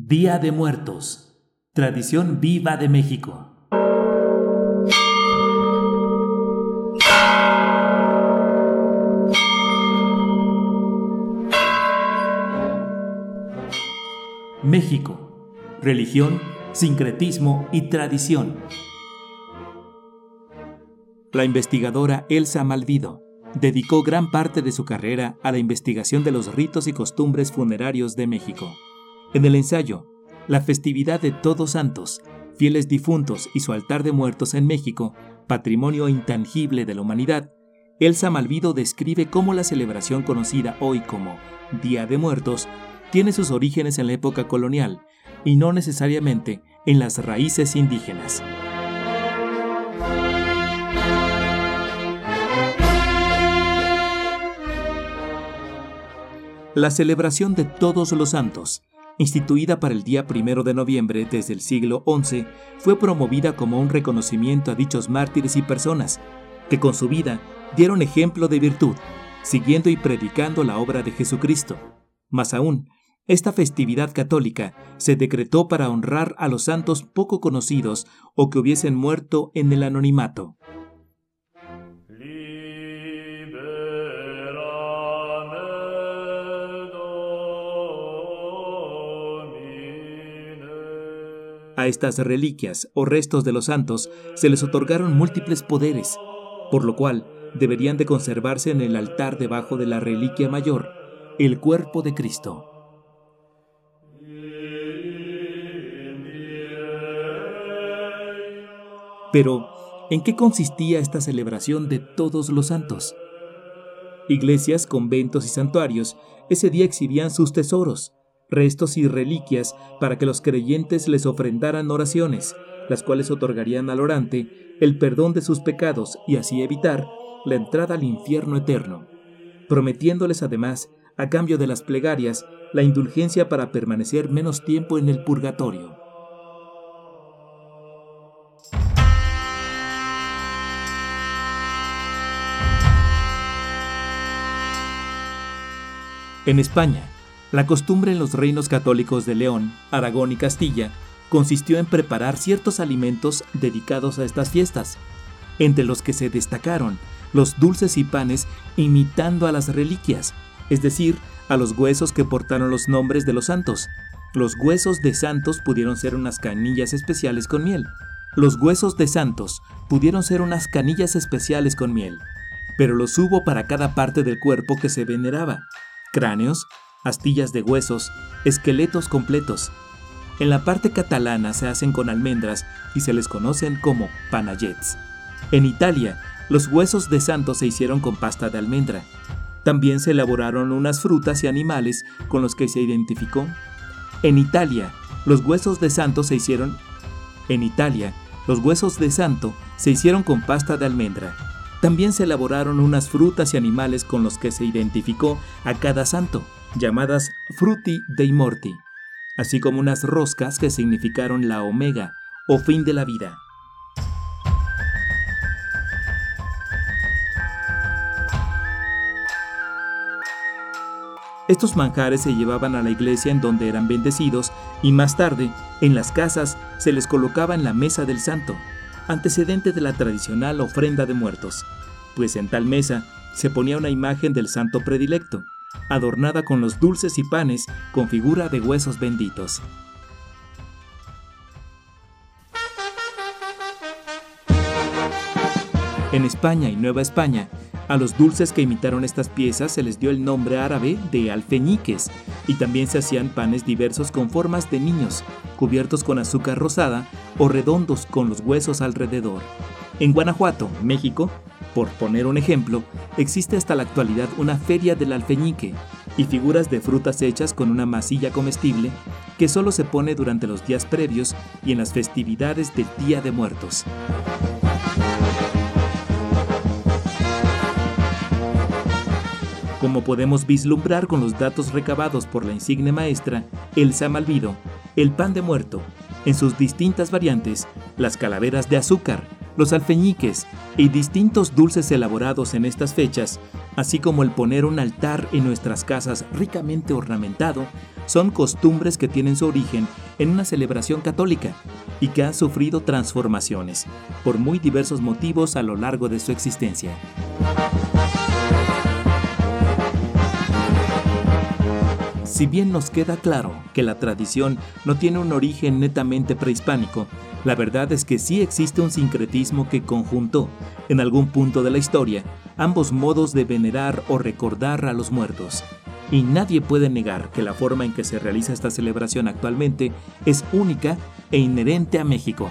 Día de Muertos. Tradición viva de México. México. Religión, sincretismo y tradición. La investigadora Elsa Malvido dedicó gran parte de su carrera a la investigación de los ritos y costumbres funerarios de México. En el ensayo, La festividad de Todos Santos, fieles difuntos y su altar de muertos en México, patrimonio intangible de la humanidad, Elsa Malvido describe cómo la celebración conocida hoy como Día de Muertos tiene sus orígenes en la época colonial y no necesariamente en las raíces indígenas. La celebración de Todos los Santos, instituida para el día primero de noviembre desde el siglo XI, fue promovida como un reconocimiento a dichos mártires y personas que con su vida dieron ejemplo de virtud, siguiendo y predicando la obra de Jesucristo. Más aún, esta festividad católica se decretó para honrar a los santos poco conocidos o que hubiesen muerto en el anonimato. A estas reliquias o restos de los santos se les otorgaron múltiples poderes, por lo cual deberían de conservarse en el altar debajo de la reliquia mayor, el cuerpo de Cristo. Pero, ¿en qué consistía esta celebración de todos los santos? Iglesias, conventos y santuarios ese día exhibían sus tesoros, restos y reliquias para que los creyentes les ofrendaran oraciones, las cuales otorgarían al orante el perdón de sus pecados y así evitar la entrada al infierno eterno, prometiéndoles además, a cambio de las plegarias, la indulgencia para permanecer menos tiempo en el purgatorio. En España, la costumbre en los reinos católicos de León, Aragón y Castilla consistió en preparar ciertos alimentos dedicados a estas fiestas, entre los que se destacaron los dulces y panes imitando a las reliquias, es decir, a los huesos que portaron los nombres de los santos. Los huesos de santos pudieron ser unas canillas especiales con miel. Los huesos de santos pudieron ser unas canillas especiales con miel, pero los hubo para cada parte del cuerpo que se veneraba. Cráneos, astillas de huesos, esqueletos completos. En la parte catalana se hacen con almendras y se les conocen como panayets. En Italia, los huesos de santo se hicieron con pasta de almendra. También se elaboraron unas frutas y animales con los que se identificó. En Italia, los huesos de santo se hicieron En Italia, los huesos de santo se hicieron con pasta de almendra. También se elaboraron unas frutas y animales con los que se identificó a cada santo llamadas Frutti dei Morti, así como unas roscas que significaron la omega o fin de la vida. Estos manjares se llevaban a la iglesia en donde eran bendecidos y más tarde, en las casas, se les colocaba en la mesa del santo, antecedente de la tradicional ofrenda de muertos, pues en tal mesa se ponía una imagen del santo predilecto, adornada con los dulces y panes con figura de huesos benditos. En España y Nueva España, a los dulces que imitaron estas piezas se les dio el nombre árabe de alfeñiques y también se hacían panes diversos con formas de niños, cubiertos con azúcar rosada o redondos con los huesos alrededor. En Guanajuato, México, por poner un ejemplo, existe hasta la actualidad una feria del alfeñique y figuras de frutas hechas con una masilla comestible que solo se pone durante los días previos y en las festividades del Día de Muertos. Como podemos vislumbrar con los datos recabados por la insigne maestra Elsa Malvido, el pan de muerto, en sus distintas variantes, las calaveras de azúcar, los alfeñiques y distintos dulces elaborados en estas fechas, así como el poner un altar en nuestras casas ricamente ornamentado, son costumbres que tienen su origen en una celebración católica y que ha sufrido transformaciones por muy diversos motivos a lo largo de su existencia. Si bien nos queda claro que la tradición no tiene un origen netamente prehispánico, la verdad es que sí existe un sincretismo que conjuntó, en algún punto de la historia, ambos modos de venerar o recordar a los muertos. Y nadie puede negar que la forma en que se realiza esta celebración actualmente es única e inherente a México.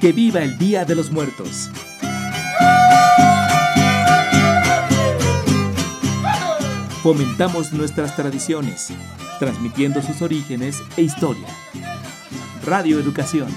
Que viva el Día de los Muertos. Fomentamos nuestras tradiciones, transmitiendo sus orígenes e historia. Radio Educación